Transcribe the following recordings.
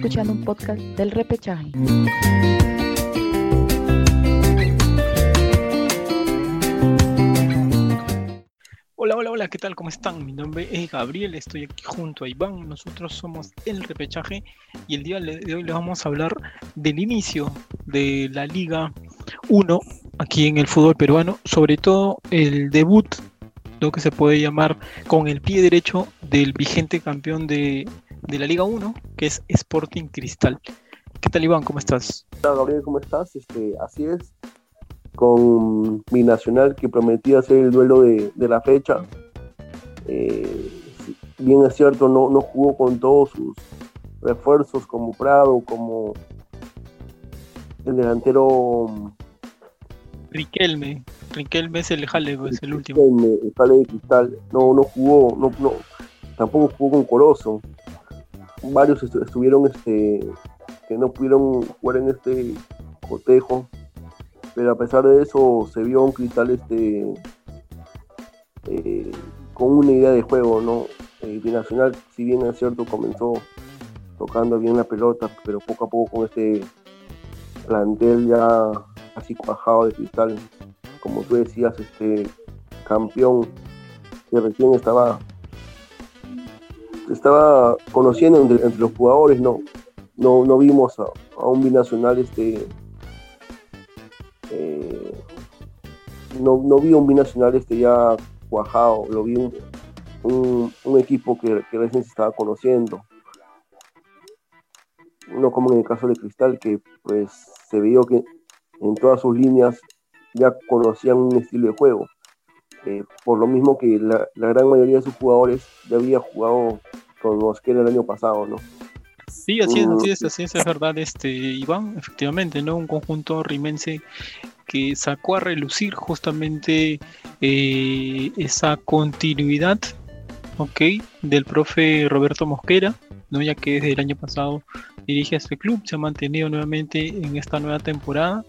Escuchando un podcast del repechaje. Hola, hola, hola, ¿qué tal? ¿Cómo están? Mi nombre es Gabriel, estoy aquí junto a Iván. Nosotros somos el repechaje y el día de hoy les vamos a hablar del inicio de la Liga 1 aquí en el fútbol peruano, sobre todo el debut, lo que se puede llamar con el pie derecho del vigente campeón de, de la Liga 1, que es Sporting Cristal. ¿Qué tal, Iván? ¿Cómo estás? Hola, Gabriel, ¿cómo estás? Este, así es, con mi nacional que prometía hacer el duelo de, la fecha. Eh, bien es cierto, no, no jugó con todos sus refuerzos como Prado, como el delantero Riquelme. Riquelme es el jale, es el último. Riquelme, el jale de cristal. No, no jugó, no, no, tampoco jugó con Corozo varios estuvieron este, que no pudieron jugar en este cotejo, pero a pesar de eso se vio un cristal este, eh, con una idea de juego, ¿no? Eh, Binacional, si bien es cierto, comenzó tocando bien la pelota, pero poco a poco con este plantel ya así cuajado de cristal, como tú decías, este campeón que recién estaba estaba conociendo entre, los jugadores, no, no, no vimos a, un binacional este eh, no, no vi un binacional este ya cuajado, lo vi un, equipo que, recién se estaba conociendo. No como en el caso de Cristal, que pues se vio que en todas sus líneas ya conocían un estilo de juego. Eh, por lo mismo que la, la, gran mayoría de sus jugadores ya había jugado con Mosquera el año pasado, ¿no? Sí, así es, así es, así es, es verdad, este, Iván, efectivamente, ¿no? Un conjunto rimense que sacó a relucir justamente eh, esa continuidad, ¿ok? Del profe Roberto Mosquera, ¿no? Ya que desde el año pasado dirige a este club, se ha mantenido nuevamente en esta nueva temporada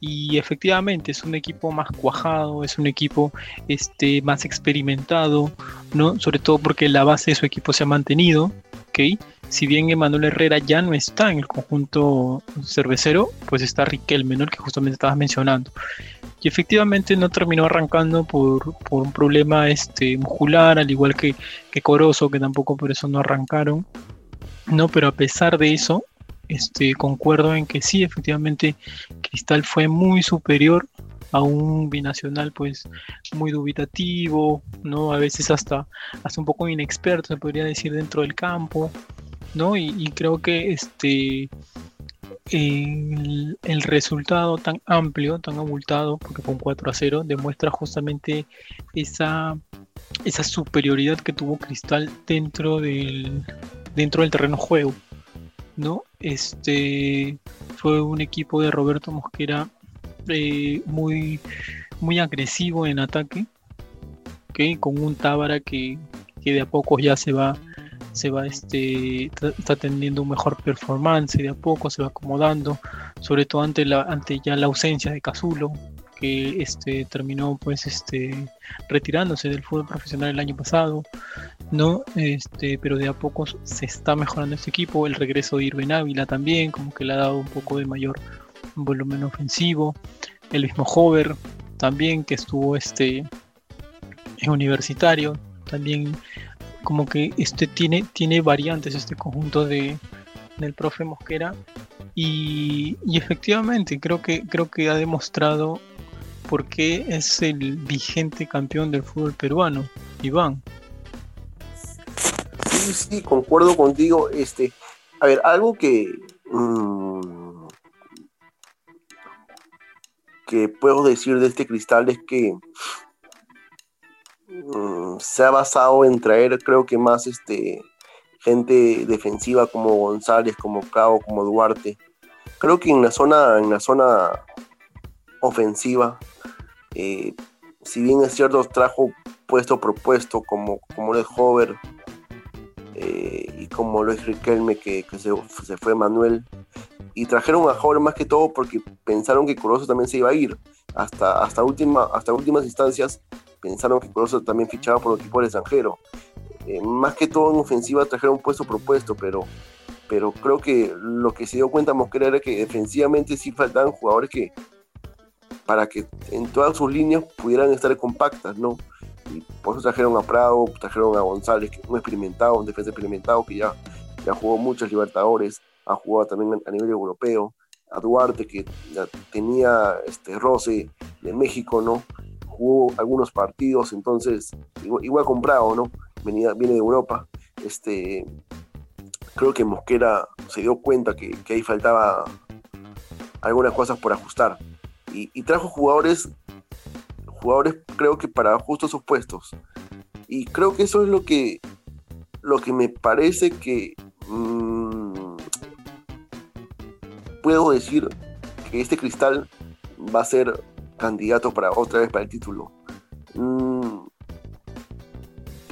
y efectivamente es un equipo más cuajado, es un equipo este, más experimentado, ¿no? Sobre todo porque la base de su equipo se ha mantenido, ¿ok? Si bien Emanuel Herrera ya no está en el conjunto cervecero, pues está Riquelme, ¿no? que justamente estabas mencionando. Y efectivamente no terminó arrancando por, un problema este, muscular, al igual que, que Corozo, que tampoco por eso no arrancaron. No, pero a pesar de eso, este, concuerdo en que sí, efectivamente, Cristal fue muy superior a un binacional pues muy dubitativo, ¿no? A veces hasta, hasta un poco inexperto, se podría decir, dentro del campo, ¿no? Y, creo que este el, resultado tan amplio, tan abultado, porque fue un 4 a 0, demuestra justamente esa, esa superioridad que tuvo Cristal dentro del, dentro del terreno juego. ¿No? Este fue un equipo de Roberto Mosquera eh, muy, muy agresivo en ataque, con un Tábara que, de a poco ya se va, se va este, está teniendo un mejor performance, de a poco se va acomodando, sobre todo ante, la, ante ya la ausencia de Cazulo, que este, terminó pues este, retirándose del fútbol profesional el año pasado, ¿no? Este, pero de a poco se está mejorando este equipo, el regreso de Irving Ávila también, como que le ha dado un poco de mayor volumen ofensivo, el mismo Hover también que estuvo este, en universitario, también como que este tiene, tiene variantes este conjunto de, del profe Mosquera y, y, efectivamente creo que creo que ha demostrado porque es el vigente campeón del fútbol peruano, Iván. Sí, sí, concuerdo contigo. Este, a ver, algo que, mm, que puedo decir de este cristal es que mm, se ha basado en traer, creo que más este, gente defensiva como González, como Cao, como Duarte. Creo que en la zona, en la zona ofensiva eh, si bien es cierto, trajo puesto propuesto como, como es Hover eh, y como lo es Riquelme, que, se, fue Manuel. Y trajeron a Hover más que todo porque pensaron que Corozo también se iba a ir. Hasta, hasta, última, hasta últimas instancias pensaron que Corozo también fichaba por el equipo del extranjero. Eh, más que todo en ofensiva trajeron puesto propuesto, pero pero creo que lo que se dio cuenta Mosquera era que defensivamente sí faltaban jugadores que para que en todas sus líneas pudieran estar compactas, ¿no? Y por eso trajeron a Prado, trajeron a González, que un experimentado, un defensa experimentado que ya, ya jugó muchos Libertadores, ha jugado también a nivel europeo, a Duarte, que ya tenía este roce de México, ¿no? Jugó algunos partidos, entonces, igual, comprado, ¿no? Venía, viene de Europa. Este, creo que Mosquera se dio cuenta que, ahí faltaba algunas cosas por ajustar. Y, trajo jugadores, jugadores creo que para justos sus puestos. Y creo que eso es lo que, lo que me parece que mmm, puedo decir que este cristal va a ser candidato para otra vez para el título. Mmm,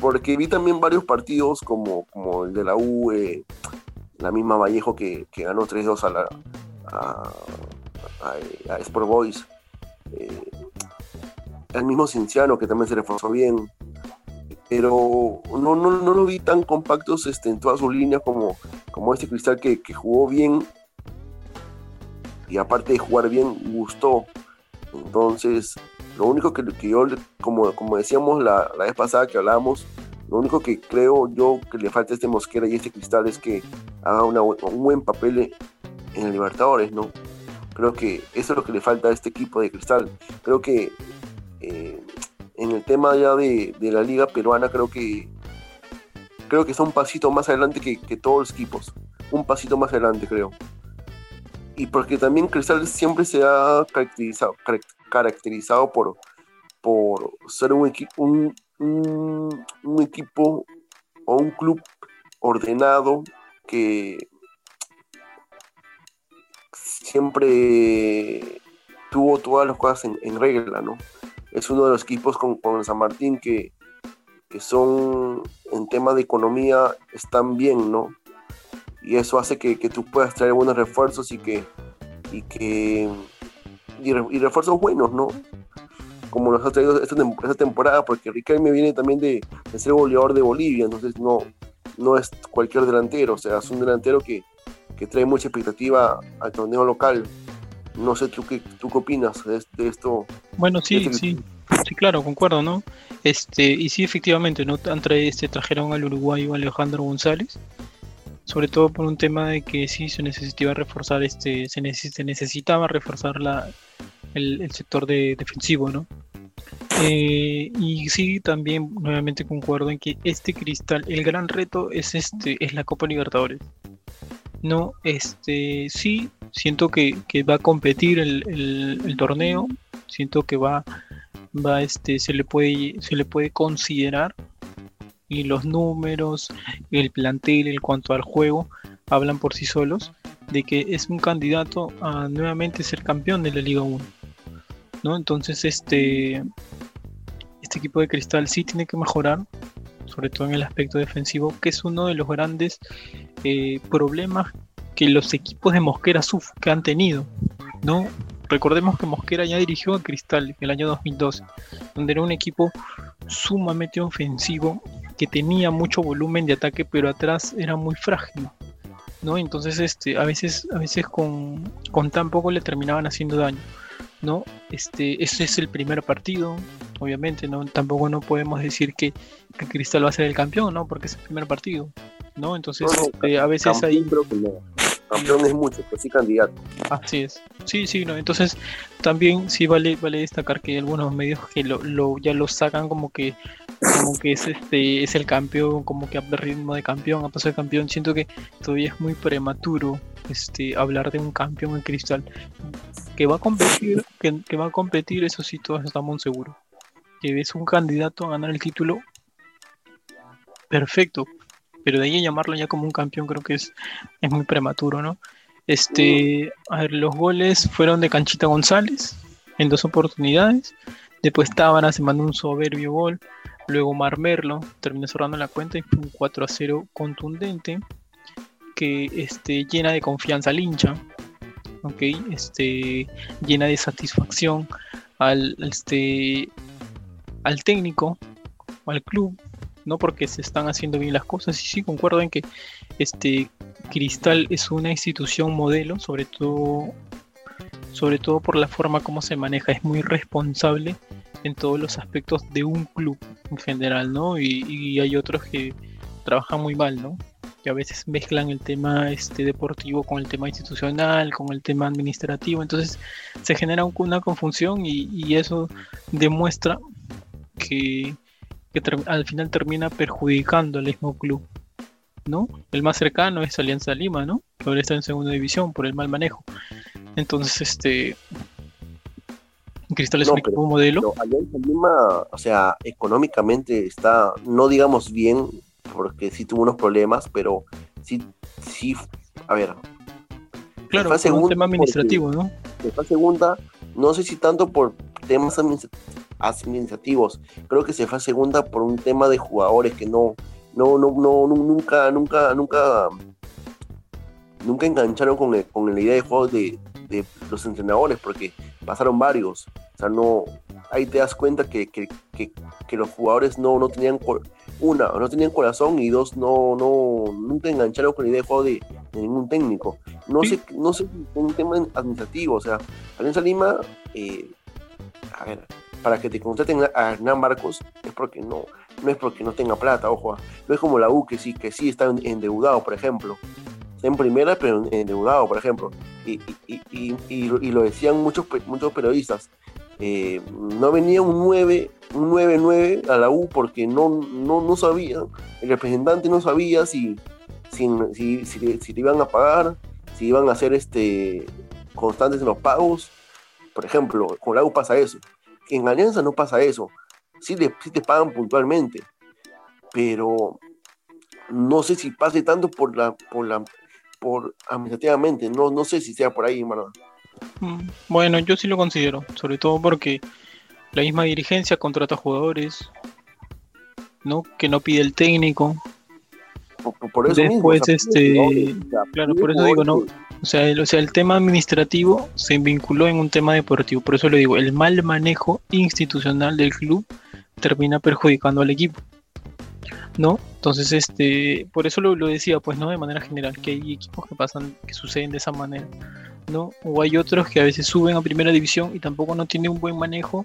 porque vi también varios partidos como, como el de la U, eh, la misma Vallejo que, que ganó 3-2 a la a, a, a Sport Boys, eh, el mismo Cinciano que también se reforzó bien, pero no, no, no lo vi tan compactos este, en todas sus líneas como, como este Cristal que, que jugó bien y aparte de jugar bien, gustó. Entonces, lo único que, que yo, como, como decíamos la, la, vez pasada que hablábamos, lo único que creo yo que le falta a este Mosquera y este Cristal es que haga una, un buen papel en el Libertadores, ¿no? Creo que eso es lo que le falta a este equipo de Cristal. Creo que eh, en el tema ya de, de, la liga peruana, creo que creo que está un pasito más adelante que, que todos los equipos. Un pasito más adelante, creo y porque también Cristal siempre se ha caracterizado, caracterizado por, por ser un, un, un, un, equipo o un club ordenado que siempre tuvo todas las cosas en regla, ¿no? Es uno de los equipos con, con San Martín que, que son en tema de economía están bien, ¿no? y eso hace que, que, tú puedas traer buenos refuerzos y que y que y, refuerzos buenos, ¿no? Como nos ha traído esta, esta temporada, porque Riquelme viene también de, de, ser goleador de Bolivia, entonces no, no es cualquier delantero, o sea, es un delantero que, que trae mucha expectativa al torneo local. No sé, ¿tú qué, tú qué opinas de, de esto? Bueno, sí, este... sí, sí, claro, concuerdo, ¿no? Este, y sí, efectivamente, ¿no? Este, trajeron al uruguayo Alejandro González, sobre todo por un tema de que sí se necesitaba reforzar este se, neces se necesitaba reforzar la, el, el, sector de, defensivo no eh, y sí también nuevamente concuerdo en que este cristal el gran reto es este es la Copa Libertadores no este sí siento que, que va a competir el, el, torneo siento que va va este se le puede se le puede considerar y los números, el plantel en cuanto al juego, hablan por sí solos de que es un candidato a nuevamente ser campeón de la Liga 1. ¿no? Entonces este, este equipo de Cristal sí tiene que mejorar, sobre todo en el aspecto defensivo, que es uno de los grandes eh, problemas que los equipos de Mosquera Suf que han tenido. ¿no? Recordemos que Mosquera ya dirigió a Cristal en el año 2012, donde era un equipo sumamente ofensivo que tenía mucho volumen de ataque, pero atrás era muy frágil. ¿no? Entonces, este, a veces, a veces con, con tan poco le terminaban haciendo daño. ¿No? Este, ese es el primer partido, obviamente, ¿no? Tampoco no podemos decir que, que Cristal va a ser el campeón, ¿no? Porque es el primer partido, ¿no? Entonces, no, este, a veces ahí. Creo que no. Campeón es mucho, pero sí candidato. Así es. Sí, sí, no. Entonces, también sí vale, vale destacar que hay algunos medios que lo, lo, ya lo sacan como que como que es este es el campeón, como que a ritmo de campeón, a paso de campeón. Siento que todavía es muy prematuro este hablar de un campeón en cristal. Que va a competir, que, va a competir, eso sí todos estamos seguros. Que es un candidato a ganar el título. Perfecto. Pero de ahí a llamarlo ya como un campeón creo que es, es muy prematuro, ¿no? Este, a ver, los goles fueron de Canchita González en dos oportunidades. Después Tábara se mandó un soberbio gol. Luego Marmerlo terminó cerrando la cuenta y fue un 4 a 0 contundente que este, llena de confianza al hincha, okay, este, llena de satisfacción al, este, al técnico, al club, no porque se están haciendo bien las cosas. Y sí, concuerdo en que este, Cristal es una institución modelo, sobre todo, sobre todo por la forma como se maneja, es muy responsable en todos los aspectos de un club en general, ¿no? Y, hay otros que trabajan muy mal, ¿no? Que a veces mezclan el tema este, deportivo con el tema institucional, con el tema administrativo, entonces se genera una confusión y, eso demuestra que, al final termina perjudicando al mismo club. ¿no? El más cercano es Alianza Lima, ¿no? Que ahora está en segunda división por el mal manejo. Entonces, este, Cristal es un modelo. Alianza Lima, o sea, económicamente está, no digamos bien, porque sí tuvo unos problemas, pero sí, sí, a ver. Claro, fue un tema administrativo, ¿no? Fue segunda, no sé si tanto por temas administrativos, creo que se fue a segunda por un tema de jugadores que no, no, no, no, nunca, nunca, nunca, nunca engancharon con, con la idea de juego de, de los entrenadores, porque pasaron varios. O sea, no, ahí te das cuenta que, que, que, los jugadores no, no tenían, una, no tenían corazón y dos, no, no, nunca engancharon con la idea de juego de, ningún técnico. No sé, no sé, un tema administrativo, o sea, Alianza Lima, eh, a ver, para que te contraten a Hernán Marcos es porque no, no es porque no tenga plata, ojo, no es como la U que sí, que sí está endeudado, por ejemplo en primera, pero endeudado, por ejemplo. Y, y, lo decían muchos, muchos periodistas. Eh, no venía un 9, un 9-9 a la U porque no, no, no sabía, el representante no sabía si, si, si, si, le iban a pagar, si iban a ser este, constantes en los pagos. Por ejemplo, con la U pasa eso. En Alianza no pasa eso. Sí, sí te pagan puntualmente, pero no sé si pase tanto por la, por la por administrativamente. No, no sé si sea por ahí, verdad. Bueno, yo sí lo considero, sobre todo porque la misma dirigencia contrata jugadores, ¿no? Que no pide el técnico. Por, eso Después, este, claro, por eso digo, no. O sea, el, o sea, el tema administrativo se vinculó en un tema deportivo. Por eso lo digo, el mal manejo institucional del club termina perjudicando al equipo. ¿No? Entonces, este, por eso lo, decía, pues, ¿no? De manera general, que hay equipos que pasan, que suceden de esa manera, ¿no? O hay otros que a veces suben a primera división y tampoco no tienen un buen manejo,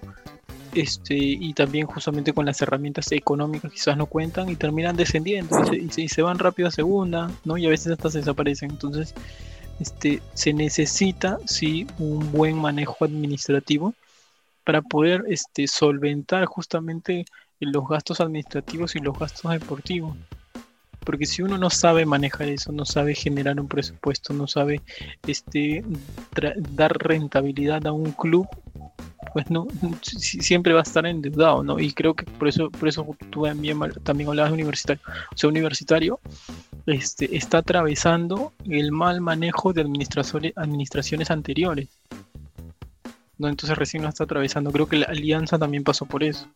este, y también justamente con las herramientas económicas quizás no cuentan y terminan descendiendo y se, van rápido a segunda, ¿no? Y a veces hasta se desaparecen. Entonces, este, se necesita, sí, un buen manejo administrativo para poder este, solventar justamente los gastos administrativos y los gastos deportivos. Porque si uno no sabe manejar eso, no sabe generar un presupuesto, no sabe este, dar rentabilidad a un club, pues no, siempre va a estar endeudado, ¿no? Y creo que por eso, por eso tú también, también hablabas de universitario. O sea, universitario este, está atravesando el mal manejo de administraciones, anteriores. ¿no? Entonces recién lo está atravesando. Creo que la alianza también pasó por eso.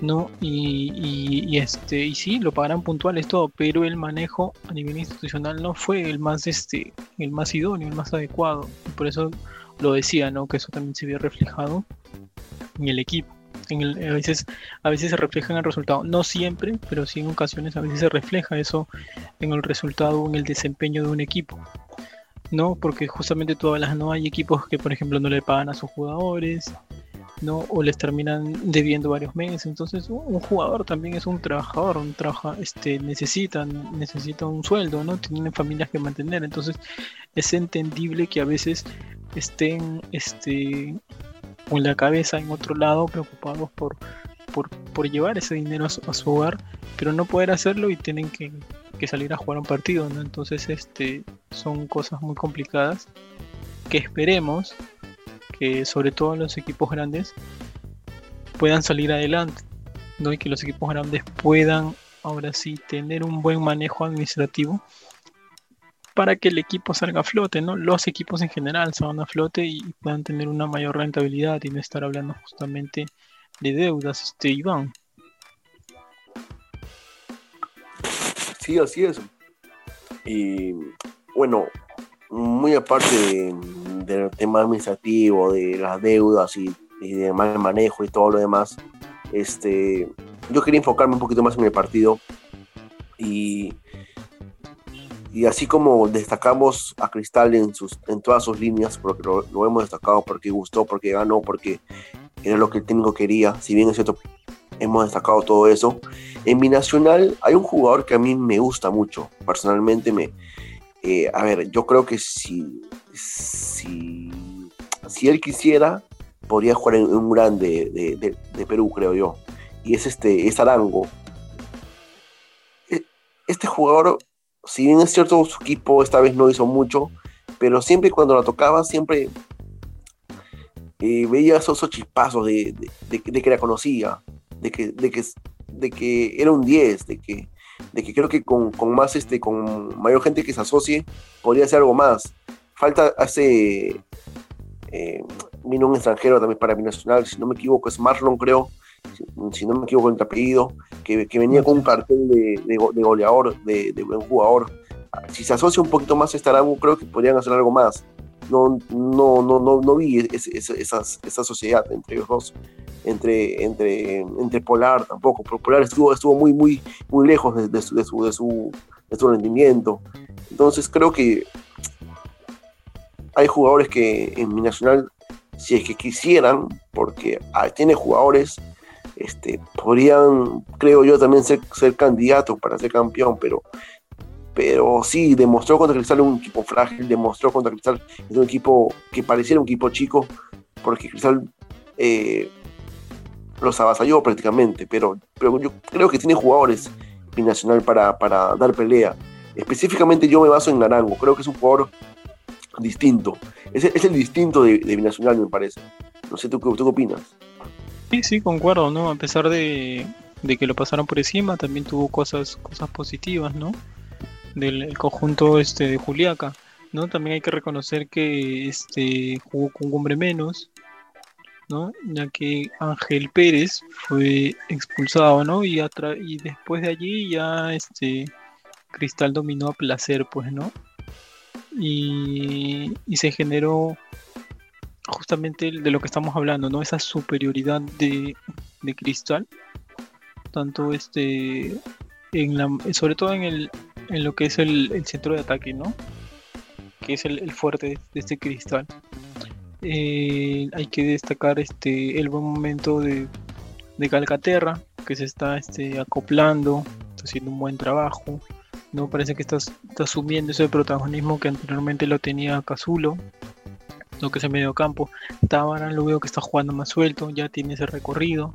¿No? Y, este, y sí, lo pagarán puntuales todo, pero el manejo a nivel institucional no fue el más este, el más idóneo, el más adecuado. por eso lo decía, ¿no? Que eso también se vio reflejado en el equipo. En a, veces, a veces se refleja en el resultado, no siempre, pero sí en ocasiones a veces se refleja eso en el resultado, en el desempeño de un equipo. ¿no? Porque justamente todas las no hay equipos que, por ejemplo, no le pagan a sus jugadores, ¿no? O les terminan debiendo varios meses. Entonces, un jugador también es un trabajador, un trabaja, este, necesita, necesita un sueldo, ¿no? Tienen familias que mantener. Entonces, es entendible que a veces estén, este, con la cabeza en otro lado, preocupados por, por, llevar ese dinero a su, hogar, pero no poder hacerlo y tienen que, que salir a jugar un partido. Entonces, este, son cosas muy complicadas que esperemos que sobre todo los equipos grandes puedan salir adelante, ¿no? Y que los equipos grandes puedan ahora sí tener un buen manejo administrativo para que el equipo salga a flote, ¿no? Los equipos en general salgan a flote y puedan tener una mayor rentabilidad y no estar hablando justamente de deudas, este Iván. Sí, así es. Y bueno, muy aparte del tema administrativo, de las deudas y, de mal manejo y todo lo demás, este, yo quería enfocarme un poquito más en el partido y, y así como destacamos a Cristal en, sus, en todas sus líneas, porque lo, lo hemos destacado porque gustó, porque ganó, porque era lo que el técnico quería, si bien es cierto, hemos destacado todo eso. En mi nacional hay un jugador que a mí me gusta mucho, personalmente me... eh, a ver, yo creo que si, si, si él quisiera, podría jugar en un grande de, Perú, creo yo. Y es este, es Arango. E- Este jugador, si bien es cierto, su equipo esta vez no hizo mucho, pero siempre cuando la tocaba, siempre eh, veía esos, esos chispazos de- de que la conocía, de que, de que, de que era un 10, de que, de que creo que con, con más este, con mayor gente que se asocie, podría hacer algo más. Falta hace eh, vino un extranjero también para mi nacional, si no me equivoco, es Marlon, creo, si, si no me equivoco el apellido, que, que venía con un cartel de, de de goleador, de, de buen jugador. Si se asocia un poquito más a este Arango, creo que podrían hacer algo más. No, no, no, no, no vi ese- ese- esas, esa sociedad entre ellos dos, entre, entre, entre Polar tampoco. pero Polar estuvo, estuvo muy, muy, muy lejos de, su, de, su, de, su, rendimiento. Entonces creo que hay jugadores que en mi nacional, si es que quisieran, porque tiene jugadores, este, podrían, creo yo, también ser, ser candidatos para ser campeón, pero, pero sí, demostró contra Cristal un equipo frágil, demostró contra Cristal es un equipo que pareciera un equipo chico, porque Cristal eh, los avasalló prácticamente, pero, pero yo creo que tiene jugadores binacional para, para dar pelea. Específicamente yo me baso en Narango, creo que es un jugador distinto. Es, es el distinto de, Binacional, me parece. No sé, ¿tú, tú qué opinas? Sí, sí, concuerdo, ¿no? A pesar de, de que lo pasaron por encima, también tuvo cosas, cosas positivas, ¿no? Del el conjunto este de Juliaca, ¿no? También hay que reconocer que este jugó con un hombre menos, ¿no? Ya que Ángel Pérez fue expulsado, ¿no? Y, y después de allí ya este Cristal dominó a placer, pues, ¿no? Y, y se generó justamente de lo que estamos hablando, ¿no? Esa superioridad de, de Cristal, tanto este, en la, sobre todo en, el, en lo que es el, el centro de ataque, ¿no? Que es el, fuerte de este Cristal. Eh, hay que destacar este, el buen momento de, de Calcaterra, que se está este, acoplando, está haciendo un buen trabajo. No parece que está, está asumiendo ese protagonismo que anteriormente lo tenía Cazulo, lo que es el medio campo. Tábara lo veo que está jugando más suelto, ya tiene ese recorrido.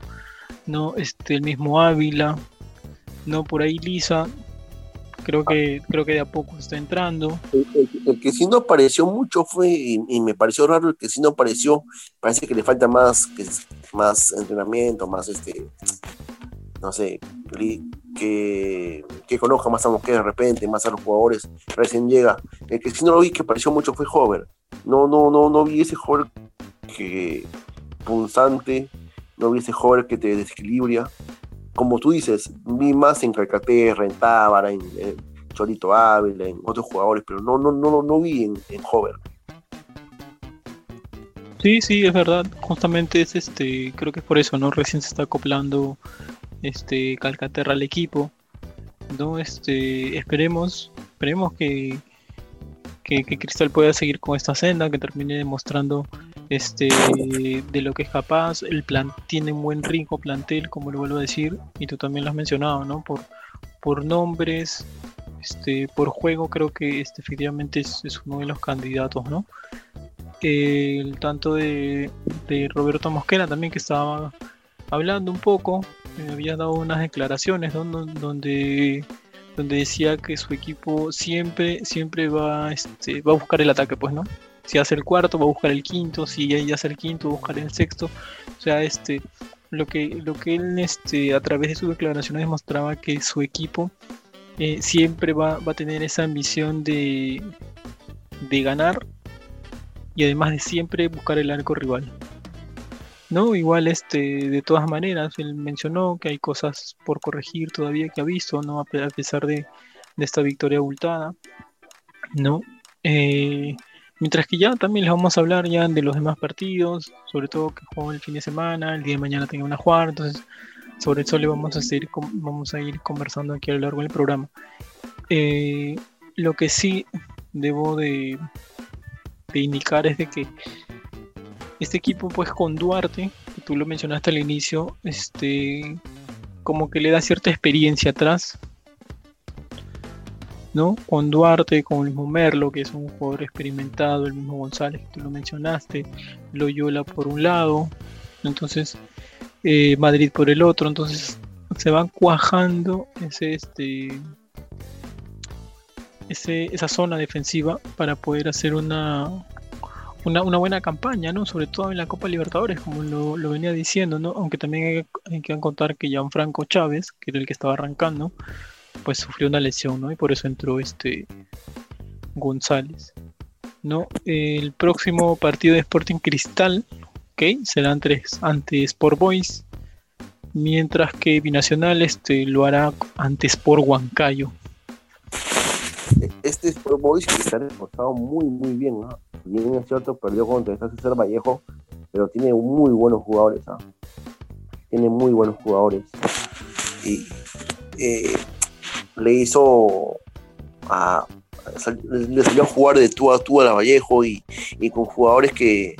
No, este, el mismo Ávila, no por ahí Lisa. Creo que, creo que de a poco está entrando. El, que sí no apareció mucho fue, y, me pareció raro, el que sí no apareció, parece que le falta más, más entrenamiento, más este, no sé, que, que conozca más a Mosquera de repente, más a los jugadores, recién llega. El que sí no lo vi que apareció mucho fue Hover. No, no, no, no vi ese Hover que punzante, no vi ese Hover que te desequilibra. Como tú dices, vi más en Calcaterra, en Tábara, en, en Chorito Ávila, en otros jugadores, pero no, no, no, no, vi en, en Hover. Sí, sí, es verdad. Justamente es este, creo que es por eso, ¿no? Recién se está acoplando este Calcaterra al equipo. No, este, esperemos, esperemos que, que, que Cristal pueda seguir con esta senda, que termine demostrando este de lo que es capaz. El plan tiene un buen rico plantel, como lo vuelvo a decir, y tú también lo has mencionado, ¿no? Por, por nombres, este, por juego, creo que este efectivamente es, uno de los candidatos, ¿no? el tanto de, Roberto Mosquera también que estaba hablando un poco, eh, había dado unas declaraciones donde donde decía que su equipo siempre siempre va este, va a buscar el ataque pues no si hace el cuarto va a buscar el quinto si ya hace el quinto va a buscar el sexto o sea este lo que lo que él este a través de sus declaraciones demostraba que su equipo eh, siempre va, va a tener esa ambición de de ganar y además de siempre buscar el arco rival. No, igual este, de todas maneras, él mencionó que hay cosas por corregir todavía que ha visto, ¿no? A pesar de, de esta victoria abultada, ¿no? Eh, mientras que ya también les vamos a hablar ya de los demás partidos, sobre todo que juegan el fin de semana, el día de mañana tengan una jugar, entonces sobre eso le vamos a seguir, vamos a ir conversando aquí a lo largo del programa. Eh, lo que sí debo de, de indicar es de que este equipo pues con Duarte, que tú lo mencionaste al inicio, este como que le da cierta experiencia atrás, ¿no? Con Duarte, con el mismo Merlo, que es un jugador experimentado, el mismo González, que tú lo mencionaste, Loyola por un lado, entonces eh, Madrid por el otro, entonces se van cuajando ese, este, ese, esa zona defensiva para poder hacer una, una, buena campaña, ¿no? Sobre todo en la Copa Libertadores, como lo, venía diciendo, ¿no? Aunque también hay, que contar que Gianfranco Chávez, que era el que estaba arrancando, pues sufrió una lesión, ¿no? Y por eso entró este González, ¿no? El próximo partido de Sporting Cristal, ¿ok? Será tres ante Sport Boys, mientras que Binacional este, lo hará ante Sport Huancayo. Este Sport Boys que está reforzado muy, muy bien, ¿no? bien es cierto, perdió contra César Vallejo, pero tiene muy buenos jugadores. ¿ah? Tiene muy buenos jugadores. Y eh, le hizo a, le salió a jugar de tú a tú a la Vallejo y, con jugadores que,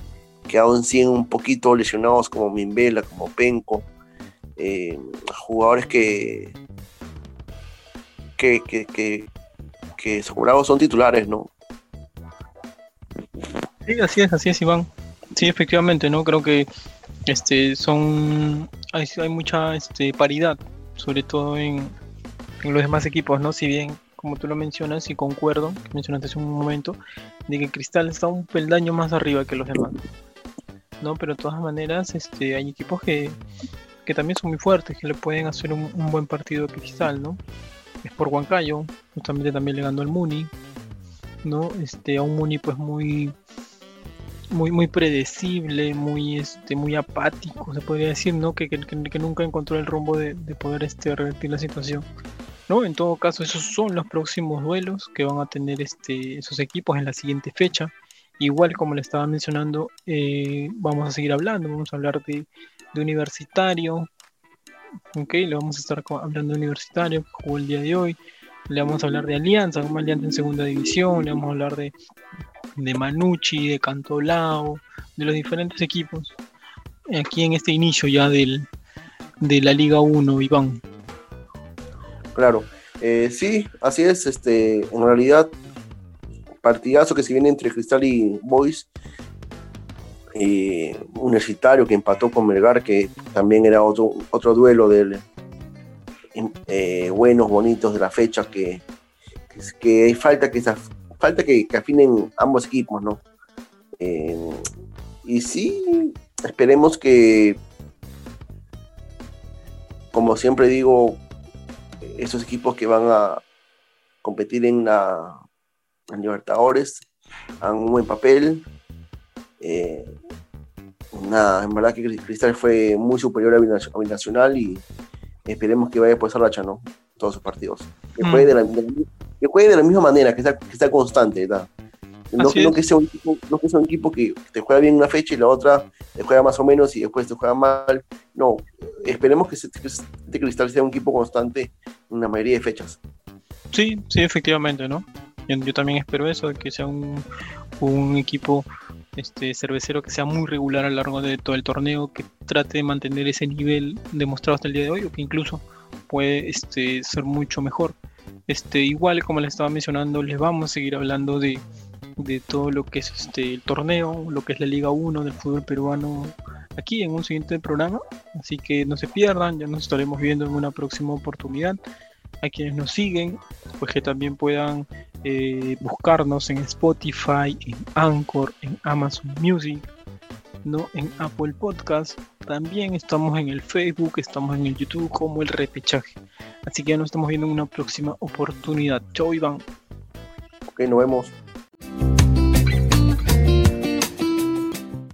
que aún siguen un poquito lesionados como Mimbela, como Penco, eh, jugadores que que, que, que, que son titulares, ¿no? Sí, así es, así es, Iván. Sí, efectivamente, ¿no? Creo que este son hay, hay mucha este, paridad, sobre todo en, los demás equipos, ¿no? Si bien, como tú lo mencionas y concuerdo, que mencionaste hace un momento, de que Cristal está un peldaño más arriba que los demás. ¿no? Pero de todas maneras, este, hay equipos que, también son muy fuertes, que le pueden hacer un, buen partido a Cristal, ¿no? Es por Huancayo, justamente también le ganó al Muni, ¿no? Este, a un Muni pues muy muy, muy predecible, muy, este, muy apático, se podría decir, ¿no? Que, que, nunca encontró el rumbo de, poder este, revertir la situación. ¿No? En todo caso, esos son los próximos duelos que van a tener este, esos equipos en la siguiente fecha. Igual como le estaba mencionando, eh, vamos a seguir hablando, vamos a hablar de, universitario, ok, le vamos a estar hablando de universitario jugó el día de hoy, le vamos a hablar de Alianza, como Alianza en segunda división, le vamos a hablar de, de Manucci, de Cantolao, de los diferentes equipos aquí en este inicio ya del, de la Liga 1, Iván. Claro, eh, sí, así es, este, en realidad, partidazo que se viene entre Cristal y Boys, eh, universitario que empató con Melgar, que también era otro, otro duelo del eh, buenos, bonitos de la fecha, que, que, hay falta que falta que, afinen ambos equipos, ¿no? Eh, y sí, esperemos que, como siempre digo, esos equipos que van a competir en la Libertadores hagan un buen papel. Eh, nada, en verdad que Cristal fue muy superior a Binacional y esperemos que vaya por esa racha, ¿no? Todos sus partidos. Que mm. de la, que juegue de la misma manera, que sea, que sea constante, ¿verdad? No, que sea un equipo, no que sea un equipo que te juega bien una fecha y la otra te juega más o menos y después te juega mal. No, esperemos que este Cristal sea un equipo constante en la mayoría de fechas. Sí, sí, efectivamente, ¿no? Yo, también espero eso, que sea un, un equipo este cervecero que sea muy regular a lo largo de todo el torneo, que trate de mantener ese nivel demostrado hasta el día de hoy, o que incluso puede este, ser mucho mejor. Este, igual como les estaba mencionando, les vamos a seguir hablando de, todo lo que es este el torneo, lo que es la Liga 1 del fútbol peruano aquí en un siguiente programa. Así que no se pierdan, ya nos estaremos viendo en una próxima oportunidad. A quienes nos siguen, pues que también puedan eh, buscarnos en Spotify, en Anchor, en Amazon Music, ¿no? en Apple Podcast. También estamos en el Facebook, estamos en el YouTube como el repechaje. Así que ya nos estamos viendo en una próxima oportunidad. Chau, Iván. Ok, nos vemos.